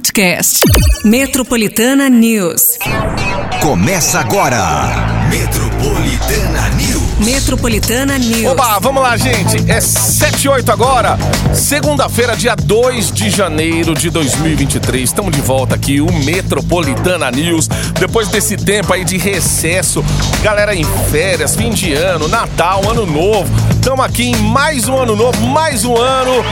podcast. Metropolitana News. Começa agora. Metropolitana News. Metropolitana News. Oba, vamos lá, gente. É 7 e 8 agora. Segunda-feira, dia 2 de janeiro de 2023. Estamos de volta aqui, o Metropolitana News. Depois desse tempo aí de recesso, galera em férias, fim de ano, Natal, Ano Novo. Estamos aqui em mais um ano novo, mais um ano.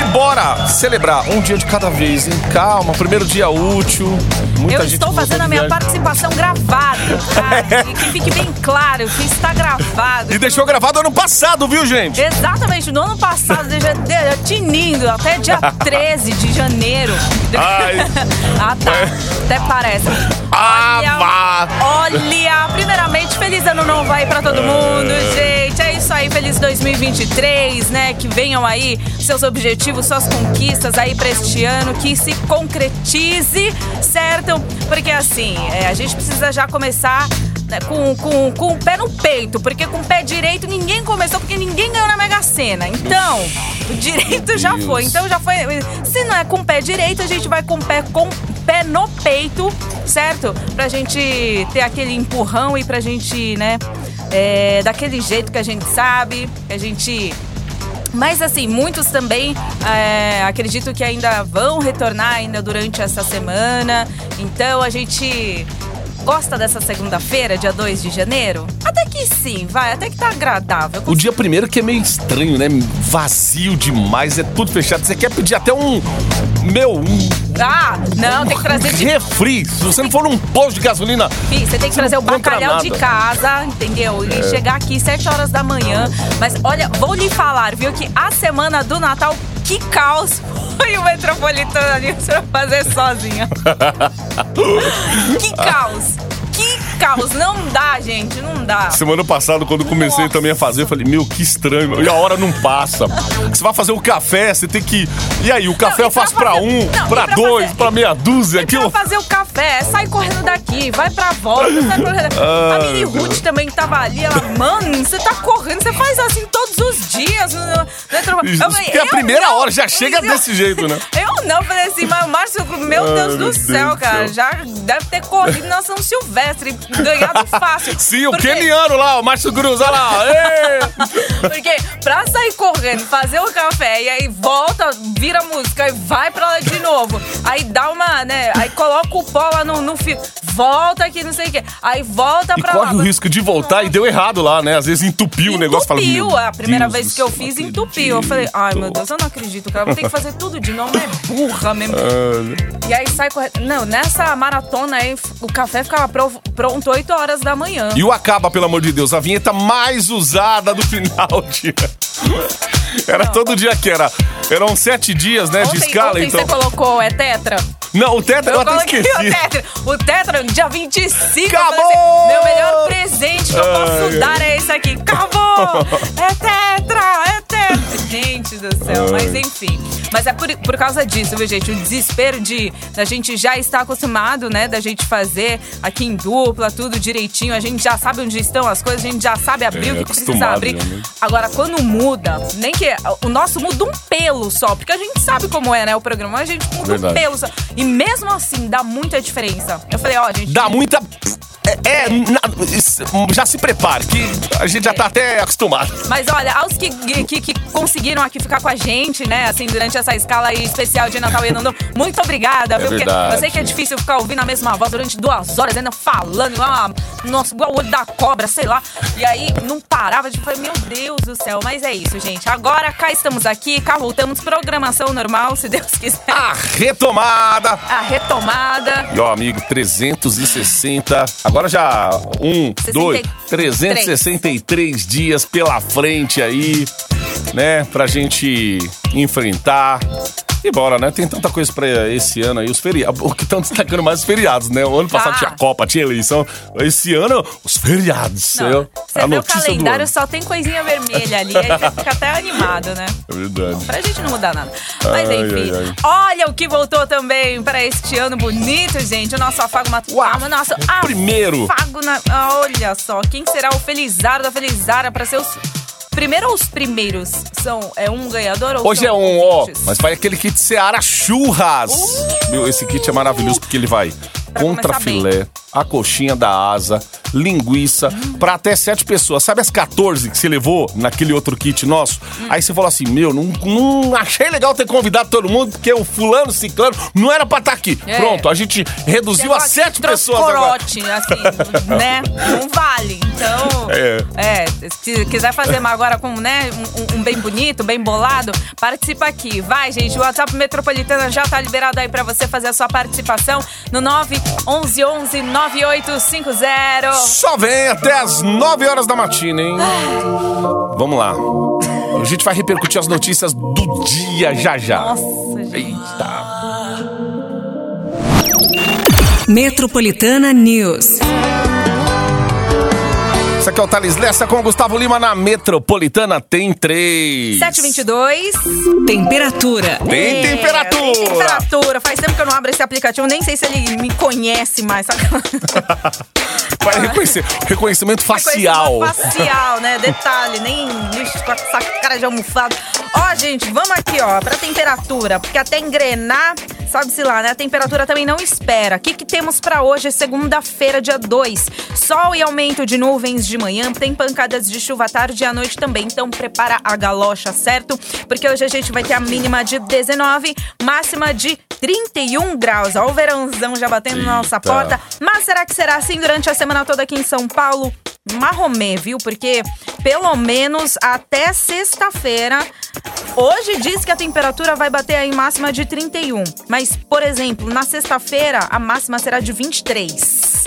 E bora celebrar um dia de cada vez, hein? Calma, primeiro dia útil. Muita Eu estou fazendo de a minha viagem. participação gravada, tá? E que fique bem claro que está gravado. E deixou gravado ano passado, viu, gente? Exatamente, no ano passado, já, já, tinindo, até dia 13 de janeiro. Ai. ah, tá. Até parece. Ah, vá. olha, primeiramente, feliz ano novo aí pra todo mundo, gente. Isso aí, feliz 2023, né? Que venham aí seus objetivos, suas conquistas aí pra este ano, que se concretize, certo? Porque assim, é, a gente precisa já começar né, com, com, com o pé no peito, porque com o pé direito ninguém começou, porque ninguém ganhou na Mega Sena. Então, o direito já foi. Então já foi. Se não é com o pé direito, a gente vai com o pé com o pé no peito, certo? Pra gente ter aquele empurrão e pra gente, né, é, daquele jeito que a gente sabe, que a gente mas assim, muitos também é, acredito que ainda vão retornar ainda durante essa semana. Então a gente gosta dessa segunda-feira, dia 2 de janeiro? Até que sim, vai, até que tá agradável. O dia primeiro que é meio estranho, né? Vazio demais, é tudo fechado. Você quer pedir até um. Meu, um. Ah, não, tem que trazer de refri. Se você não for num posto de gasolina. Fih, Você tem que Você trazer o bacalhau de. É. casa, entendeu? E chegar aqui 7 horas da manhã. Mas olha, vou lhe falar, viu, que a semana do Natal, que caos foi o Metropolitano ali pra fazer sozinha. que caos! Caos! Não dá, gente, não dá. Semana passada, quando eu comecei Nossa. também a fazer, eu falei, meu, que estranho. E a hora não passa. Você vai fazer o café, você tem que. E aí, o café Não, eu pra faço pra fazer- um, não, pra pra dois, fazer- pra meia dúzia. E Aquilo. pra fazer o café, sai correndo daqui, vai pra volta, sai correndo. a Ai, Mini Ruth também tava ali, ela, mano, você tá correndo, você faz assim todos os dias. Eu falei, Porque a eu primeira não. hora já chega Eu- desse jeito, né? Eu não, falei assim, mas o Márcio, meu Ai, Deus meu do céu, Deus cara, céu. já deve ter corrido na São Silvestre, ganhado fácil. Sim, o Porque- keniano lá, o Márcio Cruz, olha lá. Porque pra sair correndo, fazer o café e aí volta, vira música e vai pra lá de novo. Aí dá uma, né? Aí coloca o pó lá no, no fio. Volta aqui, não sei o quê. Aí volta E pra corre lá. o risco de voltar e deu errado lá, né? Às vezes entupiu o negócio. Entupiu. meu A primeira Deus vez que eu fiz, entupiu. Eu falei, ai meu Deus, eu não acredito, cara. Vou ter que fazer tudo de novo. É burra mesmo. Ah, E aí sai correndo. Não, nessa maratona aí, o café ficava pro- pronto 8 horas da manhã. E o Acaba, pelo amor de Deus, a vinheta mais usada do final de. Era todo dia que era. Eram sete dias, né, de Ontem, escala, ontem então. você colocou, é tetra? Não, o tetra eu, Eu até esqueci. o tetra. O tetra, dia 25. eu Acabou! assim, meu melhor presente que eu posso Ai, dar é esse aqui. Acabou! é tetra, é tetra. Gente do céu, Ai. mas enfim. Mas é por, por causa disso, viu, gente? O desespero de da gente já estar acostumado, né? Da gente fazer aqui em dupla, tudo direitinho. A gente já sabe onde estão as coisas, a gente já sabe abrir É, o que precisa abrir. já, né? Agora, quando muda, nem que o nosso muda um pelo só, porque a gente sabe como é, né? O programa, a gente muda Verdade. um pelo só. E mesmo assim, dá muita diferença. Eu falei, ó, gente. Dá muita. É, é, na- já se prepare, que a gente já tá até acostumado. Mas olha, aos que, que, que conseguiram aqui ficar com a gente, né, assim, durante essa escala aí especial de Natal e Ano Novo, muito obrigada, viu? Porque verdade. eu sei que é difícil ficar ouvindo a mesma voz durante duas horas, ainda falando, igual, a, nossa, igual o olho da cobra, sei lá. E aí não parava de falar, meu Deus do céu. Mas é isso, gente. Agora cá estamos aqui, cá voltamos, programação normal, se Deus quiser. A retomada. A retomada. E ó, amigo, 360. Agora já um, dois, 363 dias pela frente aí, né? Pra gente enfrentar. E bora, né? Tem tanta coisa pra esse ano aí, os feriados. O que estão destacando mais os feriados, né? O ano passado Ah. tinha Copa, tinha eleição. Esse ano, os feriados. Não, eu- você vê o calendário, só tem coisinha vermelha ali, aí você fica até animado, né? É verdade. Pra gente não mudar nada. Mas Ai, enfim, ai, ai. olha o que voltou também pra este ano bonito, gente. O nosso afago matuado. O nosso primeiro. afago na... Olha só, quem será o Felizardo da Felizara pra ser os primeiro ou os primeiros são é um ganhador ou Hoje é um, ó, ouvintes? mas vai aquele kit Seara Churras. Meu, esse kit é maravilhoso porque ele vai Pra contra começar bem. filé, a coxinha da asa, linguiça, pra até sete pessoas. Sabe as 14 que você levou naquele outro kit nosso? Aí você falou assim, meu, não, não achei legal ter convidado todo mundo, porque o fulano, ciclano, não era pra estar aqui. É. Pronto, a gente reduziu a sete pessoas agora. assim, né? Não vale. Então, É. se quiser fazer uma agora com, né, um, um bem bonito, bem bolado, participa aqui. Vai, gente, o WhatsApp Metropolitana já tá liberado aí pra você fazer a sua participação no 911 9850. Só vem até as 9 horas da matina, hein? Vamos lá. A gente vai repercutir as notícias do dia já já. Nossa, gente. Eita. Metropolitana News. Isso aqui é o Thales Lessa com o Gustavo Lima na Metropolitana tem 3. 722. Temperatura. Tem É, temperatura. Tem temperatura. Faz tempo que eu não abro esse aplicativo, nem sei se ele me conhece mais. Sabe? Vai reconhecer. Reconhecimento facial. Reconhecimento facial, né? Detalhe, nem lixo com essa cara de almofado. Ó, gente, vamos aqui, ó, pra temperatura, porque até engrenar, sabe-se lá, né? A temperatura também não espera. O que, que temos pra hoje, segunda-feira, dia 2? Sol e aumento de nuvens de manhã, tem pancadas de chuva à tarde e à noite também. Então prepara a galocha, certo? Porque hoje a gente vai ter a mínima de 19, máxima de 31 graus. Ó, o verãozão já batendo na nossa porta. Mas será que será assim durante a semana toda aqui em São Paulo? Marromê, viu? Porque pelo menos até sexta-feira. Hoje diz que a temperatura vai bater aí máxima de 31. Mas, por exemplo, na sexta-feira a máxima será de 23.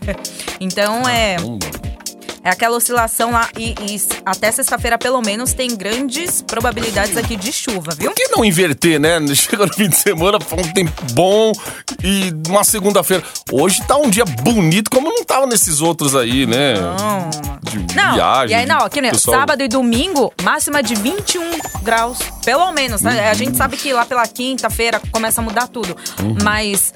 então é. É aquela oscilação lá e, e até sexta-feira, pelo menos, tem grandes probabilidades aqui de chuva, viu? Por que não inverter, né? Chega no fim de semana, faz um tempo bom e uma segunda-feira. Hoje tá um dia bonito, como não tava nesses outros aí, né? Não. De Não, viagem. e aí não, aqui, né, pessoal- sábado e domingo, máxima de 21 graus, pelo menos, né? A gente sabe que lá pela quinta-feira começa a mudar tudo, Uhum. mas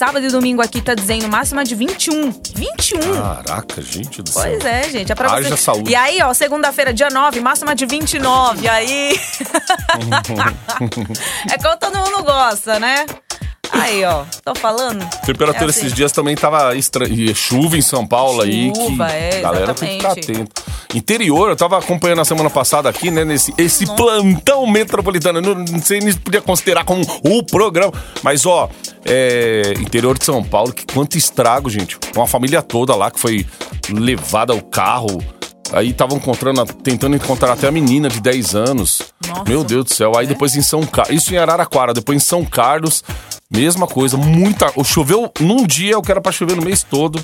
sábado e domingo aqui tá dizendo máxima de 21. 21! Caraca, gente do céu. Pois é, gente, é pra Haja você. saúde. E aí, ó, segunda-feira, dia 9, máxima de 29. Aí. é como todo mundo gosta, né? Aí, ó, tô falando. Temperatura É assim. esses dias também tava estranha. E chuva em São Paulo aí. Chuva, é, galera tem que ficar atento. Interior, eu tava acompanhando a semana passada aqui, né? Nesse esse plantão metropolitano. Não, não sei nem se podia considerar como o programa. Mas, ó, é, interior de São Paulo, que quanto estrago, gente. Uma família toda lá que foi levada ao carro. Aí estavam encontrando, tentando encontrar até a menina de 10 anos. Nossa. Meu Deus do céu. Aí depois em São Carlos. Isso em Araraquara, depois em São Carlos, mesma coisa. Muita. Choveu num dia, eu quero pra chover no mês todo.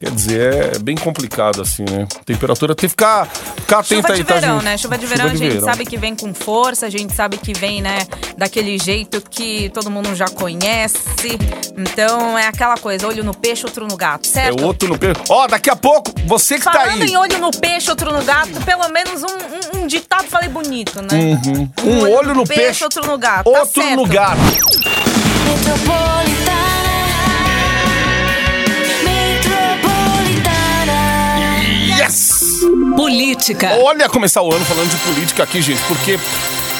Quer dizer, é bem complicado assim, né? Temperatura tem que ficar, ficar atento Chuva aí, de tá, verão, né? Chuva de verão, a de gente verão. sabe que vem com força, a gente sabe que vem, né, daquele jeito que todo mundo já conhece. Então é aquela coisa, olho no peixe, outro no gato, É certo? outro no peixe. Ó, daqui a pouco, você que tá Falando aí. em olho no peixe, outro no gato, pelo menos um, um- um ditado falei bonito, né? Um olho no peixe, outro no gato. tá Outro no certo. gato. Metropolitana. Política. Olha começar o ano falando de política aqui, gente, porque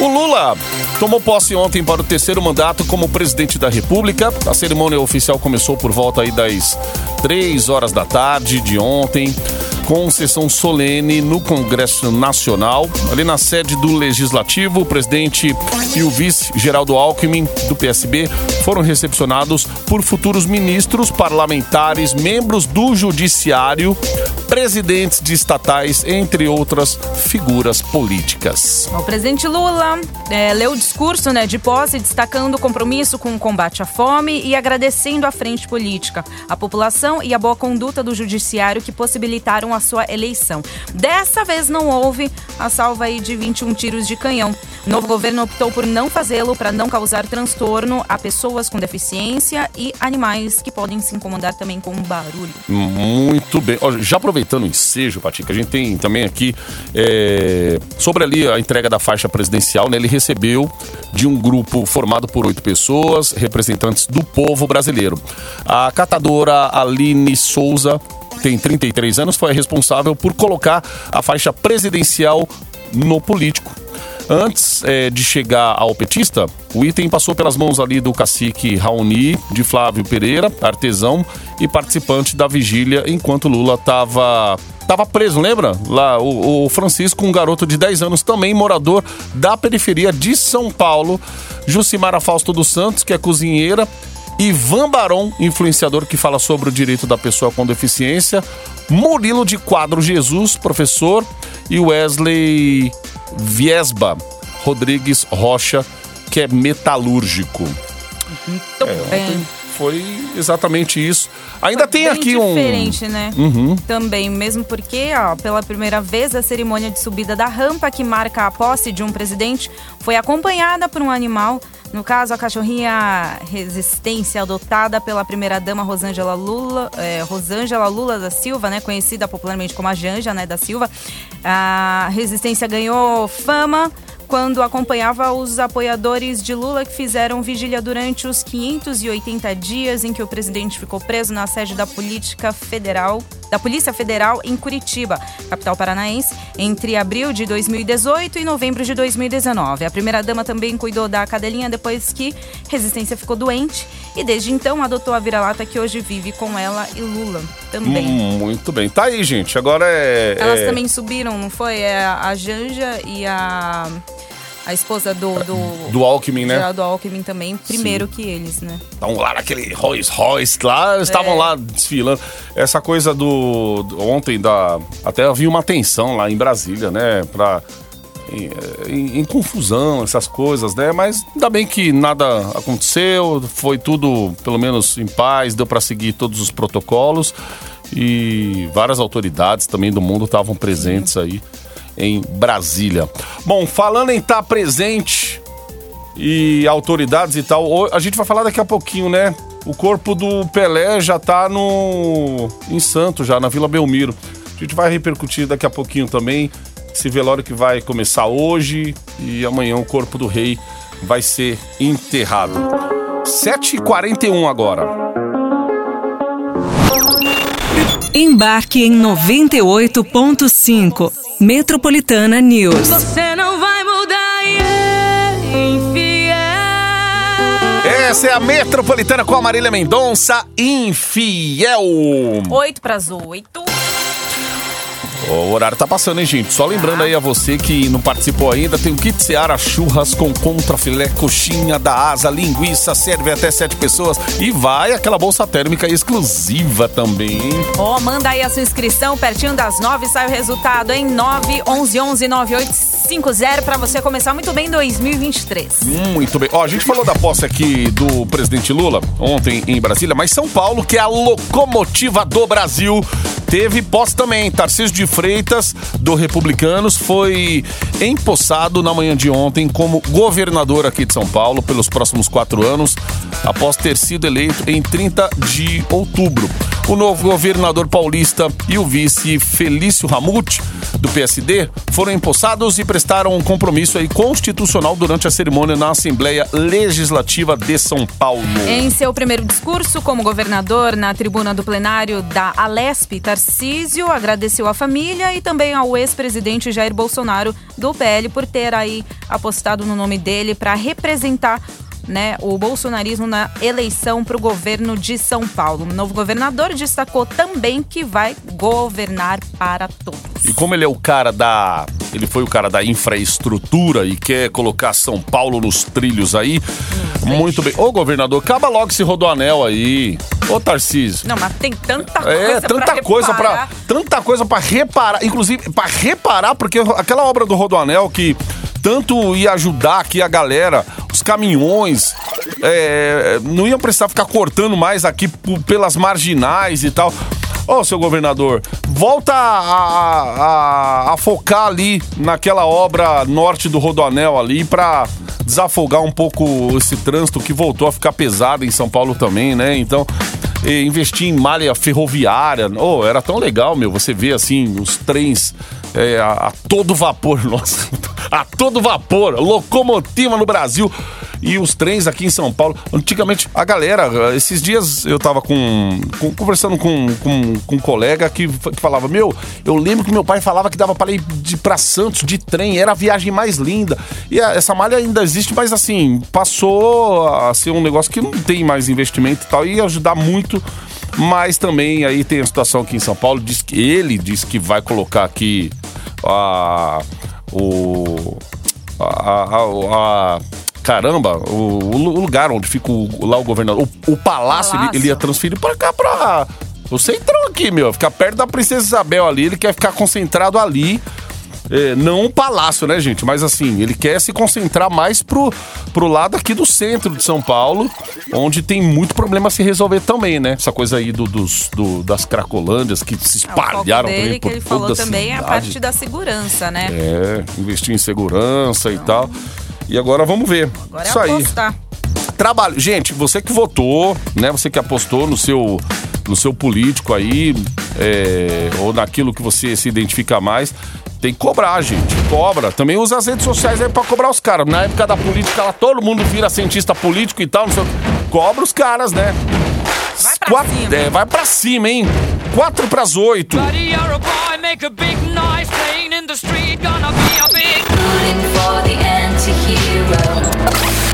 o Lula tomou posse ontem para o terceiro mandato como presidente da República. A cerimônia oficial começou por volta aí das três horas da tarde de ontem, com sessão solene no Congresso Nacional. Ali na sede do Legislativo, o presidente e o vice Geraldo Alckmin, do PSB, foram recepcionados por futuros ministros, parlamentares, membros do Judiciário, presidentes de estatais, entre outras figuras políticas. O presidente Lula é, leu o discurso né, de posse, destacando o compromisso com o combate à fome e agradecendo à frente política, a população e a boa conduta do judiciário que possibilitaram a sua eleição. Dessa vez não houve a salva aí de 21 tiros de canhão. O novo governo optou por não fazê-lo para não causar transtorno a pessoas com deficiência e animais que podem se incomodar também com o barulho. Muito bem. Já aproveitando o ensejo, Patica, a gente tem também aqui é, sobre ali a entrega da faixa presidencial, né? Ele recebeu de um grupo formado por oito pessoas, representantes do povo brasileiro. A catadora Aline Souza tem 33 anos, foi a responsável por colocar a faixa presidencial no político. Antes eh, de chegar ao petista, o item passou pelas mãos ali do cacique Raoni, de Flávio Pereira, artesão e participante da vigília, enquanto Lula estava tava preso, lembra? Lá, o, o Francisco, um garoto de 10 anos, também morador da periferia de São Paulo. Jucimara Fausto dos Santos, que é cozinheira. Ivan Baron, influenciador que fala sobre o direito da pessoa com deficiência. Murilo de Quadro Jesus, professor. E Wesley Viesba Rodrigues Rocha, que é metalúrgico. Muito bem. Foi exatamente isso. Ainda tem Bem aqui um. diferente, né? Também, mesmo porque, ó, pela primeira vez, a cerimônia de subida da rampa que marca a posse de um presidente foi acompanhada por um animal. No caso, a cachorrinha Resistência, adotada pela primeira-dama Rosângela Lula, é, Rosângela Lula da Silva, né, conhecida popularmente como a Janja né, da Silva. A Resistência ganhou fama quando acompanhava os apoiadores de Lula que fizeram vigília durante os 580 dias em que o presidente ficou preso na sede da Política Federal, da Polícia Federal em Curitiba, capital paranaense, entre abril de 2018 e novembro de 2019. A primeira-dama também cuidou da cadelinha depois que Resistência ficou doente e desde então adotou a vira-lata que hoje vive com ela e Lula também. Hum, muito bem. Tá aí, gente. Agora é. Elas é- também subiram, não foi? É a Janja e a, a esposa do, do, Do Alckmin, né? Geraldo Alckmin também, primeiro que eles, né? Estavam lá naquele Rolls Royce lá, eles estavam É. lá desfilando. Essa coisa do, do- Ontem, da, até havia uma tensão lá em Brasília, né? Pra, em, em- confusão, essas coisas, né? Mas ainda bem que nada aconteceu, foi tudo, pelo menos, em paz, deu para seguir todos os protocolos. E várias autoridades também do mundo estavam presentes aí em Brasília. Bom, falando em estar presente, e autoridades e tal. A gente vai falar daqui a pouquinho, né? O corpo do Pelé já tá no em Santos, já na Vila Belmiro. A gente vai repercutir daqui a pouquinho também esse velório que vai começar hoje e amanhã o corpo do rei vai ser enterrado. 7h41 agora. Embarque em 98.5. Metropolitana News. Você não vai mudar e é infiel. Essa é a Metropolitana com a Marília Mendonça, infiel. Oito para as oito. O horário tá passando, hein, gente? Só lembrando aí a você que não participou ainda, tem o kit Seara Churras com contrafilé, coxinha da asa, linguiça, serve até sete pessoas e vai aquela bolsa térmica exclusiva também, hein? Ó, manda aí a sua inscrição, pertinho das nove sai o resultado em 911-9850 para você começar muito bem 2023. Muito bem. Ó, a gente falou da posse aqui do presidente Lula ontem em Brasília, mas São Paulo, que é a locomotiva do Brasil, teve posse também. Tarcísio de Freitas, do Republicanos, foi empossado na manhã de ontem como governador aqui de São Paulo pelos próximos quatro anos, após ter sido eleito em 30 de outubro. O novo governador paulista e o vice Felício Ramute, do PSD, foram empossados e prestaram um compromisso aí constitucional durante a cerimônia na Assembleia Legislativa de São Paulo. Em seu primeiro discurso como governador na tribuna do plenário da Alesp, Tarcísio agradeceu à família e também ao ex-presidente Jair Bolsonaro do PL por ter aí apostado no nome dele para representar né, o bolsonarismo na eleição para o governo de São Paulo. O novo governador destacou também que vai governar para todos. E como ele é o cara da. Ele foi o cara da infraestrutura e quer colocar São Paulo nos trilhos aí. Muito bem. Ô, governador, acaba logo esse rodoanel aí. Ô, Tarcísio. Não, mas tem tanta coisa É, tanta pra coisa para reparar. tanta coisa para reparar, inclusive para reparar, porque aquela obra do Rodoanel que tanto ia ajudar aqui a galera, os caminhões, é, não iam precisar ficar cortando mais aqui pelas marginais e tal. Ô, seu governador, volta a, a- a- focar ali naquela obra norte do Rodoanel ali pra desafogar um pouco esse trânsito que voltou a ficar pesado em São Paulo também, né? Então, investir em malha ferroviária. Oh, era tão legal, meu. Você vê assim, os trens eh, a, a todo vapor, nossa, a todo vapor, locomotiva no Brasil. E os trens aqui em São Paulo, antigamente, a galera, esses dias eu tava com, com- conversando com, com, com um colega que, que falava: Meu, eu lembro que meu pai falava que dava para ir de, pra Santos de trem, era a viagem mais linda. E a- essa malha ainda existe, mas assim, passou a ser um negócio que não tem mais investimento e tal, e ajudar muito. Mas também aí tem a situação aqui em São Paulo, diz que ele diz que vai colocar aqui a, o, a- a- a- caramba, o, o lugar onde fica o- lá o governador, o, o palácio, Ele, Palácio. ele ia transferir pra cá, pra o centrão aqui, meu, ficar perto da princesa Isabel ali, ele quer ficar concentrado ali. É, não o palácio, né, gente? Mas assim, ele quer se concentrar mais pro, pro lado aqui do centro de São Paulo, onde tem muito problema a se resolver também, né? Essa coisa aí do, dos, do- das cracolândias que se É, o espalharam dele, também que por ele toda falou a também, é a cidade. parte da segurança, né? É, investir em segurança e tal. E agora vamos ver. Agora Isso é aí. apostar. Trabalho. Gente, você que votou, né? Você que apostou no seu, no seu político aí, é, ou naquilo que você se identifica mais, tem que cobrar, gente. Cobra. Também usa as redes sociais aí pra cobrar os caras. Na época da política, lá todo mundo vira cientista político e tal, não sei o. Cobra os caras, né? Vai pra Quatro- cima. é, vai pra cima, hein? Quatro pras oito. Buddy, you're a boy, make a big noise playing in the street. Gonna be a big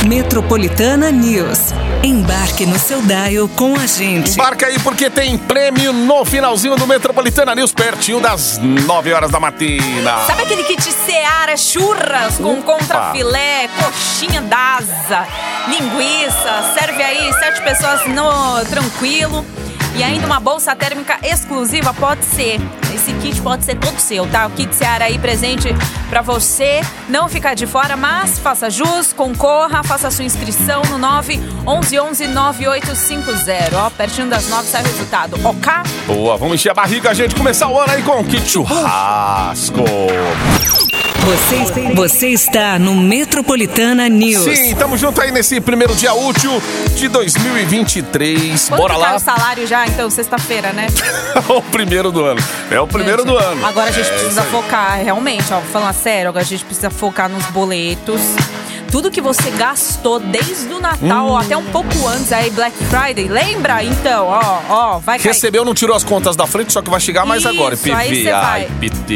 Metropolitana News. Embarque no seu dial com a gente. Embarca aí porque tem prêmio no finalzinho do Metropolitana News, pertinho das 9 horas da matina. Sabe aquele kit Seara churras com contrafilé, coxinha d'asa, linguiça? Serve aí sete pessoas no tranquilo. E ainda uma bolsa térmica exclusiva pode ser. Esse kit pode ser todo seu, tá? O kit Seara aí presente pra você não ficar de fora, mas faça jus, concorra, faça sua inscrição no 911 9850. Ó, pertinho das 9 sai o resultado. Ok? Boa, vamos encher a barriga, gente. Começar o ano aí com kit churrasco. Você, você está no Metropolitana News. Sim, tamo junto aí nesse primeiro dia útil de 2023. Quando Bora cai lá. o salário já, então, sexta-feira, né? o primeiro do ano. É o primeiro Gente, do ano. Agora a gente É precisa focar, realmente, ó, falando sério, agora a gente precisa focar nos boletos. Tudo que você gastou desde o Natal Hum. até um pouco antes aí, Black Friday, lembra? Então, ó, ó, vai cair. Recebeu, não tirou as contas da frente, só que vai chegar mais agora. Isso, você IPVA. IPT.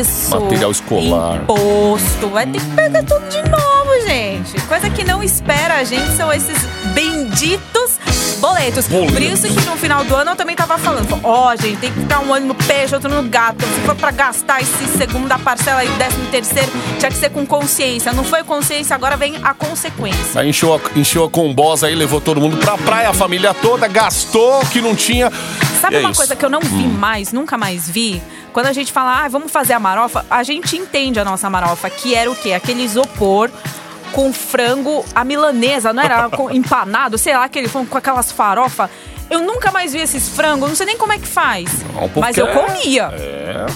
Isso. Material escolar. Imposto. Vai ter que pegar tudo de novo, gente. Coisa que não espera a gente são esses benditos boletos. Por isso que no final do ano eu também tava falando. Ó, gente, tem que ficar um olho no peixe, outro no gato. Se for pra gastar esse segunda parcela e décimo terceiro, tinha que ser com consciência. Não foi consciência, agora vem a consequência. Aí encheu a, encheu a combosa aí, levou todo mundo pra praia, a família toda, gastou que não tinha. Sabe é uma isso. coisa que eu não vi mais, nunca mais vi? Quando a gente fala, ah, vamos fazer a marofa, a gente entende a nossa marofa, que era o quê? Aquele isopor com frango, a milanesa, não era com- empanado, sei lá, aquele com aquelas farofas. Eu nunca mais vi esses frangos, não sei nem como é que faz. Não, mas eu comia. É.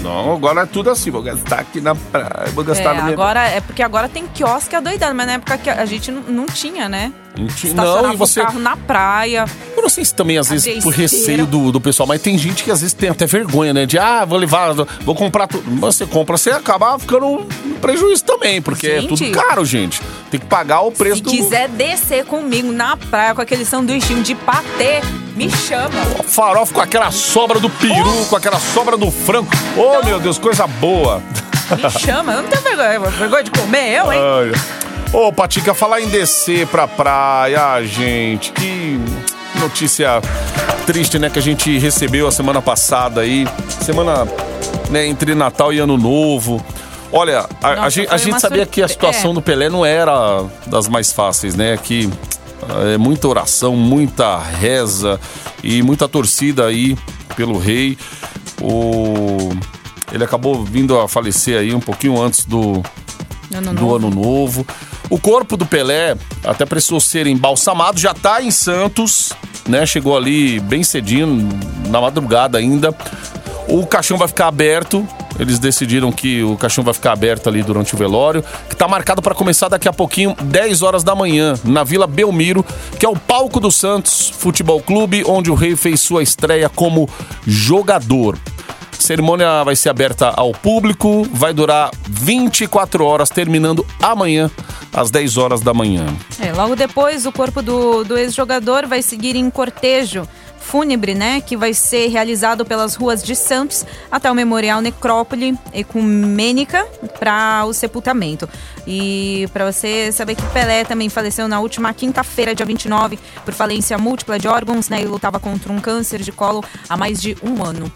Não, agora é tudo assim. Vou gastar aqui na praia, vou É, gastar no meu. agora é porque agora tem quiosque adoidado, mas na época que a gente não, não tinha, né? Não tinha- não, e você- o carro na praia. Eu não sei se também, às vezes, por receio do, do pessoal, mas tem gente que às vezes tem até vergonha, né? De, ah, vou levar, vou comprar tudo. Mas Você compra, você acaba ficando no prejuízo também, porque é Gente. tudo caro, gente. Tem que pagar o preço Se do. quiser descer comigo na praia com aquele sanduichinho de patê, me chama. Farofa com aquela sobra do peru, com aquela sobra do frango. Oh, meu Deus, coisa boa. Me chama, eu não tenho vergonha. Vergonha de comer, eu, hein? Ai. Ô, Patica, falar em descer pra praia, gente, que notícia triste, né, que a gente recebeu a semana passada aí. Semana, né, entre Natal e Ano Novo. Olha, a, a Nossa, gente, a gente sabia que a situação é. do Pelé não era das mais fáceis, né? Que é muita oração, muita reza e muita torcida aí pelo rei. O... Ele acabou vindo a falecer aí um pouquinho antes do, Ano do novo. ano novo. O corpo do Pelé até precisou ser embalsamado, já tá em Santos, né? Chegou ali bem cedinho, na madrugada ainda. O caixão vai ficar aberto. Eles decidiram que o caixão vai ficar aberto ali durante o velório, que tá marcado para começar daqui a pouquinho, 10 horas da manhã, na Vila Belmiro, que é o palco do Santos Futebol Clube, onde o rei fez sua estreia como jogador. A cerimônia vai ser aberta ao público, vai durar 24 horas, terminando amanhã, às 10 horas da manhã. É, logo depois, o corpo do, do ex-jogador vai seguir em cortejo fúnebre, né, que vai ser realizado pelas ruas de Santos até o Memorial Necrópole Ecumênica para o sepultamento. E para você saber que Pelé também faleceu na última quinta-feira, dia 29, por falência múltipla de órgãos, né, ele lutava contra um câncer de colo há mais de um ano.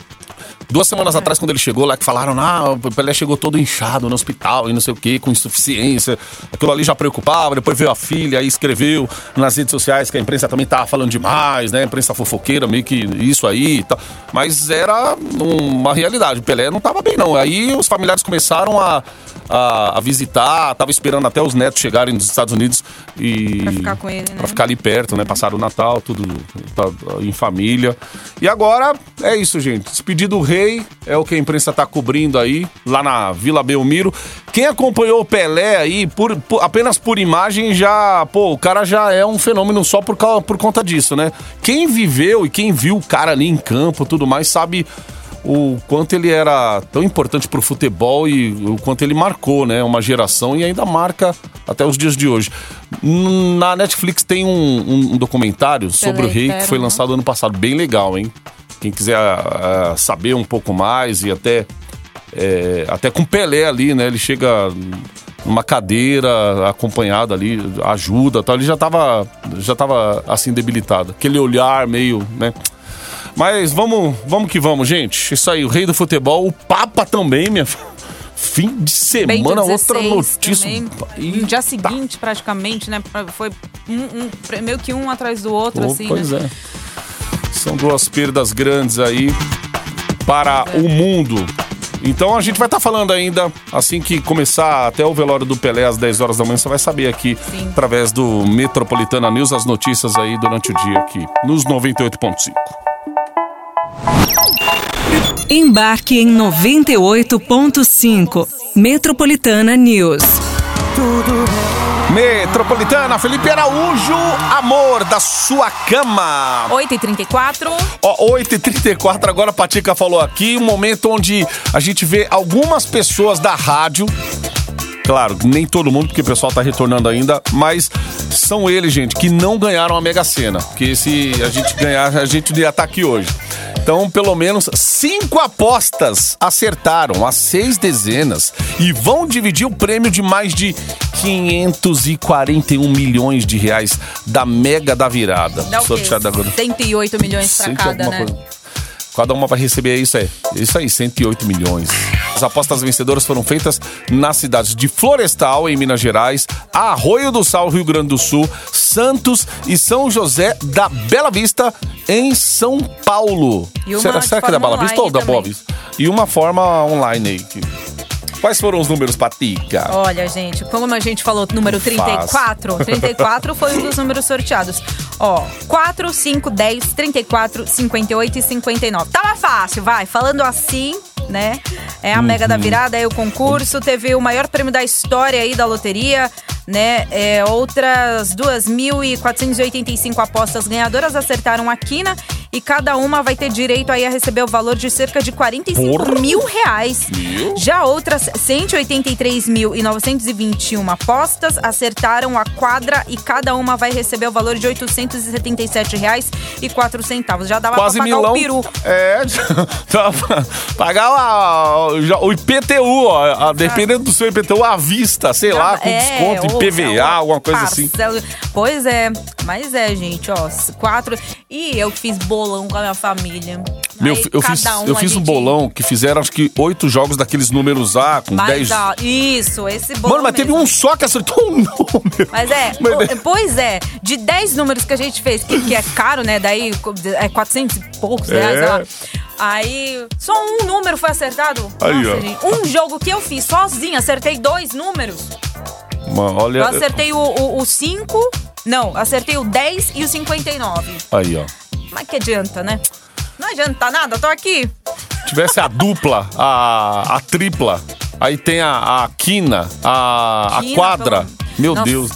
Duas semanas atrás, quando ele chegou lá, que falaram, ah, o Pelé chegou todo inchado no hospital e não sei o que, com insuficiência. Aquilo ali já preocupava, depois veio a filha aí escreveu nas redes sociais que a imprensa também tava falando demais, né? A imprensa fofoqueira, meio que isso aí e tal. Mas era uma realidade, o Pelé não tava bem não. Aí os familiares começaram a, a, a visitar, tava esperando até os netos chegarem dos Estados Unidos e... Pra ficar com ele, né? Pra ficar ali perto, né? Passaram o Natal, tudo tá, em família. E agora é isso, gente. Despedido do rei é o que a imprensa tá cobrindo aí, lá na Vila Belmiro. Quem acompanhou o Pelé aí, por, por- apenas por imagem, já. Pô, o cara já é um fenômeno só por, por conta disso, né? Quem viveu e quem viu o cara ali em campo tudo mais, sabe o quanto ele era tão importante pro futebol e o quanto ele marcou, né? Uma geração e ainda marca até os dias de hoje. Na Netflix tem um, um- um documentário sobre o rei que foi lançado ano passado, bem legal, hein? Quem quiser ah, saber um pouco mais e até é, até com Pelé ali, né? Ele chega numa cadeira acompanhado ali, ajuda, tal. Ele já tava já tava assim debilitado, aquele olhar meio, né? Mas vamos, vamos que vamos, gente. Isso aí, o rei do futebol, o Papa também, minha filha. Fim de semana, outra 16 notícia. No dia seguinte, praticamente, né? Foi um- um- meio que um atrás do outro, Pô, assim. pois né? é. São duas perdas grandes aí para o mundo. Então a gente vai estar falando ainda, assim que começar até o velório do Pelé às 10 horas da manhã, você vai saber aqui, Sim. através do Metropolitana News, as notícias aí durante o dia aqui, nos 98.5. Embarque em 98.5. Metropolitana News. Metropolitana, Felipe Araújo, amor da sua cama. 8h34. Ó, 8h34, agora a Patica falou aqui, um momento onde a gente vê algumas pessoas da rádio. Claro, nem todo mundo, porque o pessoal tá retornando ainda, mas são eles, gente, que não ganharam a Mega Sena. Porque se a gente ganhar, a gente ia estar aqui hoje. Então, pelo menos cinco apostas acertaram as seis dezenas e vão dividir o prêmio de mais de 541 milhões de reais da Mega da Virada. Dá o quê? Sorteada agora. 108 milhões pra Cento cada, alguma né? coisa. Cada uma vai receber isso aí. Isso aí, 108 milhões. As apostas vencedoras foram feitas nas cidades de Florestal, em Minas Gerais, Arroio do Sal, Rio Grande do Sul, Santos e São José da Bela Vista, em São Paulo. Será será que é da Bela Vista ou da Boa. Vista? E uma forma online aí. que- Quais foram os números, Patica? Olha, gente, como a gente falou, número 34, 34 foi um dos números sorteados. Ó, 4, 5, 10, 34, 58 e 59. Tava fácil, vai. Falando assim, né? É a Mega da Virada, é o concurso. Teve o maior prêmio da história aí da loteria, né? É, outras 2.485 apostas ganhadoras acertaram a quina e cada uma vai ter direito aí a receber o valor de cerca de 45 Porra. mil reais. Mil? Já outras 183.921 apostas acertaram a quadra e cada uma vai receber o valor de 877 reais e quatro centavos. Já dava Quase pra pagar milão. o peru. É, pagar já- o IPTU, ó, dependendo do seu IPTU, à vista, sei lá, com É, desconto ou- em PVA, alguma coisa assim. parcela- Pois é, mas é, gente, ó, quatro. E eu fiz bolão com a minha família. Meu, Aí, eu fiz, um eu fiz um bolão que fizeram acho que oito jogos daqueles números A com Mas 10. dá- Isso, esse bolão. Mano, mas teve mesmo. um só que acertou um número. Mas é, Mas- po- pois é, de 10 números que a gente fez, que, que é caro, né? Daí é 400 e poucos reais, É. sei lá. Aí, só um número foi acertado. Aí, Nossa, ó. gente, um jogo que eu fiz sozinha, acertei dois números. Mano, olha. Eu acertei o 5, não, acertei o 10 e o 59. Aí, ó. Mas que adianta, né? Não adianta nada, tô aqui. Tivesse a dupla, a, a tripla, aí tem a, a quina, a, a Quina, quadra. pelo- Meu Nossa. Deus.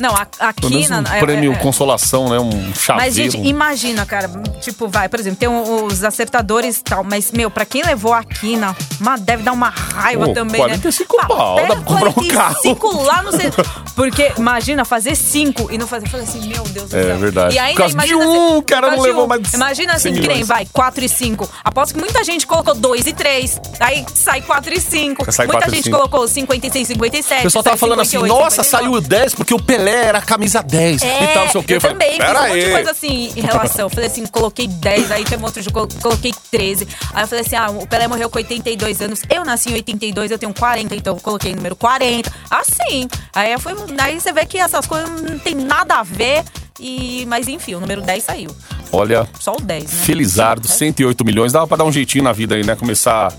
Não, a- aqui na. um é- prêmio é- é. consolação, né? Um chaveiro. Mas, gente, imagina, cara. Tipo, vai, por exemplo, tem os acertadores e tal. Mas, meu, pra quem levou a quina, deve dar uma raiva Pô, também, 45 né? pau, pega dá pra comprar um carro. 45 lá no centro. Porque, imagina, fazer cinco e não fazer. Eu falei assim, meu Deus do É céu. verdade. E ainda, Por causa de um, assim, o cara não levou um. mais Imagina assim, 100 que nem vai, 4 e 5. Aposto que muita gente colocou 2 e 3. Aí sai 4 e 5. Sai Muita 4 e gente cinco. colocou 56, 57. O pessoal tava falando assim, 58, nossa, 59. saiu 10 porque o Pelé era camisa 10 É, e tal, não sei o quê. eu falei, também fiz "Pera um monte de aí." coisa assim em relação. Falei assim, coloquei 10, aí teve outro dia, colo- coloquei 13. Aí eu falei assim, ah, o Pelé morreu com 82 anos. Eu nasci em 82, eu tenho 40, então eu coloquei número 40. Assim. Aí, eu fui, aí você vê que essas coisas não tem nada a ver. E, mas enfim, o número 10 saiu. Olha, Só o 10, né? Felizardo, 108 milhões. Dava pra dar um jeitinho na vida aí, né? Começar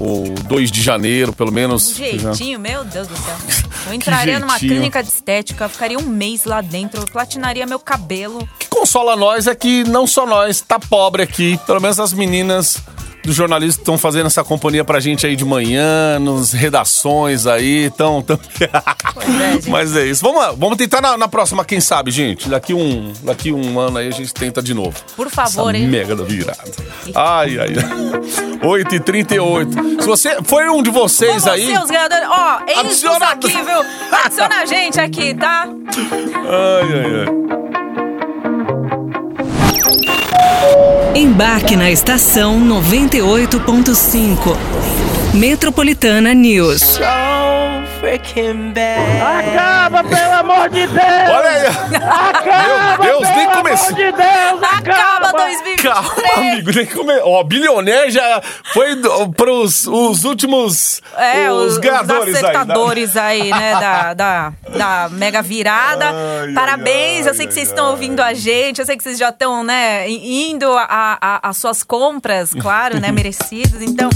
o 2 de janeiro, pelo menos. Um jeitinho, meu Deus do céu. Eu entraria numa clínica de estética, ficaria um mês lá dentro, platinaria meu cabelo. O que consola nós é que não só nós, tá pobre aqui. Pelo menos as meninas do jornalismo estão fazendo essa companhia pra gente aí de manhã, nos redações aí. Então, tão... é. Mas é isso. Vamos, vamos tentar na, na próxima, quem sabe, gente. Daqui um, daqui um ano aí a gente tenta de novo. Por favor, Essa hein? Mega da virada. Ai, ai, ai. 8 e 38 Se você foi um de vocês aí. Ganhadores. Ó, eis Adiciona- aqui, viu? Adiciona a gente aqui, tá? Ai, ai, ai. Embarque na estação 98.5. Metropolitana News. Acaba, pelo amor de Deus! Olha aí. Acaba, Meu Deus, nem pelo comecei. amor de Deus! Acaba Acaba! 2023. Calma, amigo, nem come... Ó, bilionaire já foi pros os últimos É, os, os, ganhadores os aí. né? acertadores aí, né, da, da, da mega virada. Ai, Parabéns, ai, eu sei que ai, vocês estão ouvindo a gente, eu sei que vocês já estão, né, indo às suas compras, claro, né, merecidas. Então,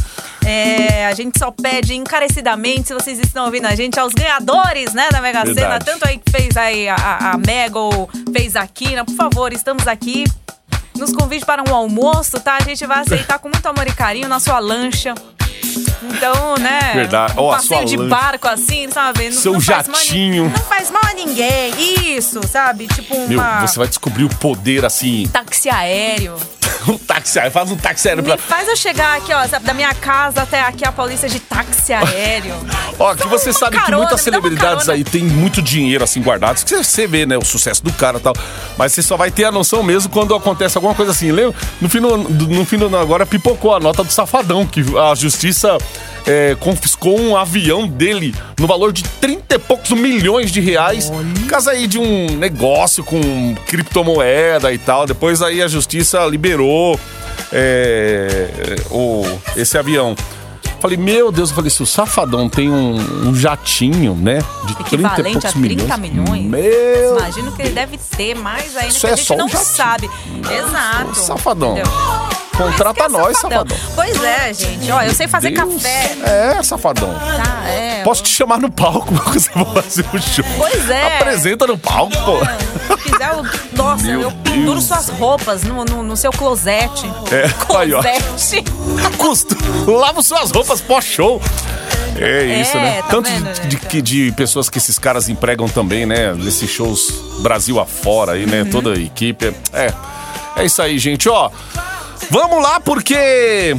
é, a gente só pede encarecidamente, se vocês estão ouvindo a gente, aos ganhadores, né, da Mega Sena, tanto aí que fez aí a, a, a Mega ou fez a Quina, por favor, estamos aqui. Nos convide para um almoço, tá? A gente vai aceitar com muito amor e carinho na sua lancha. Então, né? Verdade. Um a passeio de lancha. barco assim, sabe? Não, Seu não faz mal jatinho. não faz mal a ninguém. Isso, sabe? Tipo Meu, uma você vai descobrir o poder assim. táxi aéreo. Um táxi aéreo, faz um táxi aéreo pra. Me faz eu chegar aqui, ó, da minha casa até aqui a polícia de táxi aéreo. Ó, que você sabe que carona, muitas dá uma celebridades aí têm muito dinheiro assim guardado. Que você vê, né, o sucesso do cara e tal. Mas você só vai ter a noção mesmo quando acontece alguma coisa assim. Lembra? No fim do, do- no fim do ano agora pipocou a nota do Safadão, que a justiça é, confiscou um avião dele no valor de 30 e poucos milhões de reais. Por causa aí de um negócio com criptomoeda e tal. Depois aí a justiça liberou é, o, esse avião. Falei, meu Deus, eu falei, se o Safadão tem um, um jatinho, né? De 30 e Equivalente poucos a 30 milhões. Meu Imagino que ele deve ter mais ainda Isso que é a gente não jatinho. sabe. Exato. Safadão. Entendeu? Contrata é nós, Safadão. Pois é, gente. Ó, eu sei fazer Deus. café. É, Safadão. Tá, é. Posso te chamar no palco pra você fazer o show. Pois é. Apresenta no palco, pô. Se quiser, eu, nossa, Meu eu penduro Deus. suas roupas no, no, no seu closet. É, aí, ó. Closet. Custo. Lava suas roupas pós-show. É isso, É, né? tá Tanto vendo, de, né, de, que- de pessoas que esses caras empregam também, né? Nesses shows Brasil afora aí, né? Uhum. Toda a equipe. É, é isso aí, gente. Ó, vamos lá porque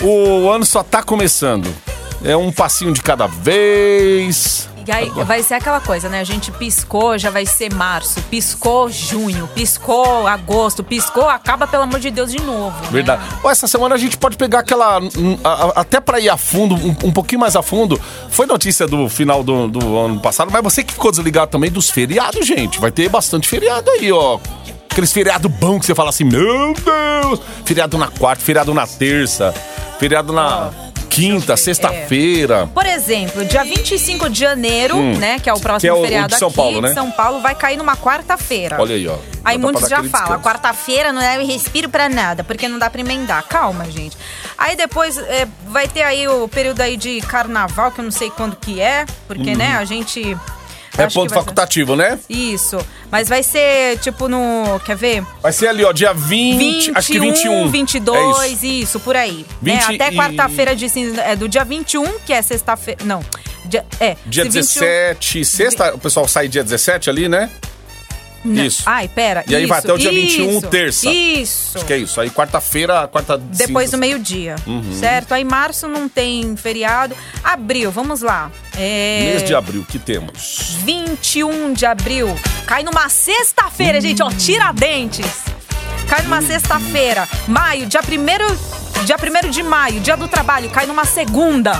o ano só tá começando. É um passinho de cada vez. E aí vai ser aquela coisa, né? A gente piscou, já vai ser março. Piscou junho. Piscou agosto. Piscou, acaba, pelo amor de Deus, de novo. né? Verdade. Ó, essa semana a gente pode pegar aquela. Até pra ir a fundo, um, um pouquinho mais a fundo. Foi notícia do final do, do ano passado, mas você que ficou desligado também dos feriados, gente. Vai ter bastante feriado aí, ó. Aqueles feriado bom que você fala assim, meu Deus! Feriado na quarta, feriado na terça, feriado na quinta, sexta-feira. Por exemplo, dia 25 de janeiro, né? Que é o próximo Que é o- o de feriado São aqui Paulo, né? São Paulo, vai cair numa quarta-feira. Olha aí, ó. Aí muitos já falam, quarta-feira não é respiro pra nada, porque não dá pra emendar. Calma, gente. Aí depois é, vai ter aí o período aí de carnaval, que eu não sei quando que é, porque, né, a gente... É acho ponto ser- facultativo, né? Isso. Mas vai ser, tipo, no... Quer ver? Vai ser ali, ó, dia 20, 21, acho que 21. 22, É isso. isso. por aí. né? 20 Até e- quarta-feira de cinza, é do dia 21, que é sexta-feira. Não. Dia, é. Dia se 21 17, sexta, o pessoal sai dia 17 ali, né? Não. Isso. Ai, pera. E aí vai isso, até o dia 21, isso, terça. Isso. Acho que é isso. Aí quarta-feira, quarta Depois do cinza. meio-dia, Uhum. certo? Aí março não tem feriado. Abril, vamos lá. É... Mês de abril, que temos? 21 de abril. Cai numa sexta-feira, gente, ó, tiradentes. Cai numa sexta-feira. Maio, dia 1 dia primeiro de maio, dia do trabalho, cai numa segunda.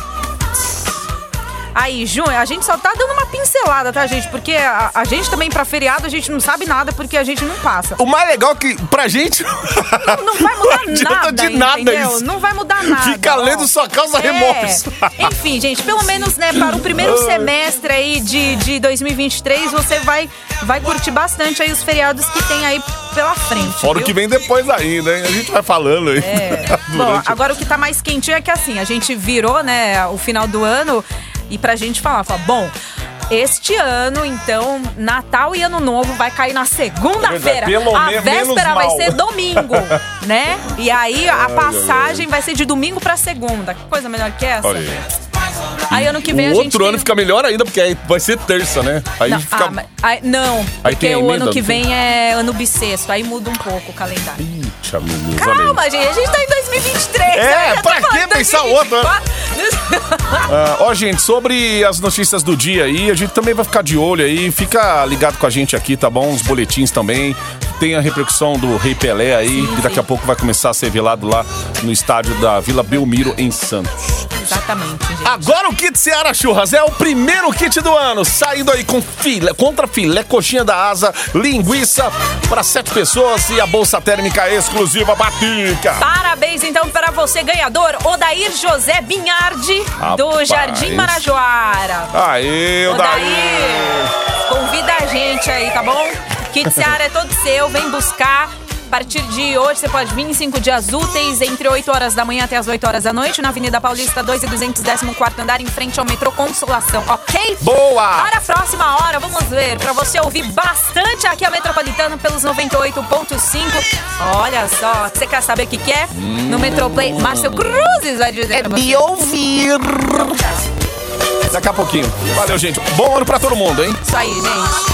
Aí, junho, a gente só tá dando uma pincelada, tá, gente? Porque a, a gente também, pra feriado, a gente não sabe nada porque a gente não passa. O mais legal é que pra gente. Não vai mudar Não nada, de nada entendeu? isso. Não vai mudar nada. Fica ó. lendo sua causa É. remorso. Enfim, gente, pelo menos, né, para o primeiro semestre aí de, de 2023, você vai, vai curtir bastante aí os feriados que tem aí pela frente. Fora o que vem depois ainda, hein? A gente vai falando aí. É. Bom, agora o que tá mais quentinho é que assim, a gente virou, né, o final do ano e pra gente falar, fala, bom, este ano, então, Natal e Ano Novo vai cair na segunda-feira. Pelo A véspera vai mal. ser domingo, né? E aí a passagem vai ser de domingo pra segunda. Que coisa melhor que essa? Olha aí. Aí ano que vem o a gente outro tem- ano fica melhor ainda, porque aí vai ser terça, né? Aí Não, fica. ah, mas- aí- não, Aí porque o ano que vem é ano bissexto, aí muda um pouco o calendário. Calma, gente, a gente tá em 2023. É, né? Pra falando que pensar outro, né? 2024. Ah, ó, gente, sobre as notícias do dia aí, a gente também vai ficar de olho aí. Fica ligado com a gente aqui, tá bom? Os boletins também. Tem a repercussão do Rei Pelé aí, Sim, que daqui sim. a pouco vai começar a ser velado lá no estádio da Vila Belmiro, em Santos. Exatamente, gente. Agora o kit Seara Churras é o primeiro kit do ano, saindo aí com filé, contra filé, coxinha da asa, linguiça para sete pessoas e a bolsa térmica exclusiva Batica. Parabéns, então, para você, ganhador, Odair José Binhardi, do Rapaz. Jardim Marajoara. Aê, Odair! Odair, convida a gente aí, tá bom? Kit Seara é todo seu, vem buscar. A partir de hoje você pode vir em cinco dias úteis, entre 8 horas da manhã até as 8 horas da noite, na Avenida Paulista 2 e 214 andar, em frente ao metrô Consolação, ok? Boa! Para a próxima hora, vamos ver, para você ouvir bastante aqui a Metropolitana pelos 98.5. Olha só, você quer saber o que, que é? No Metroplay, Márcio Cruzes vai dizer pra você. ouvir. Daqui a pouquinho. Valeu, gente. Bom ano pra todo mundo, hein? Isso aí, gente.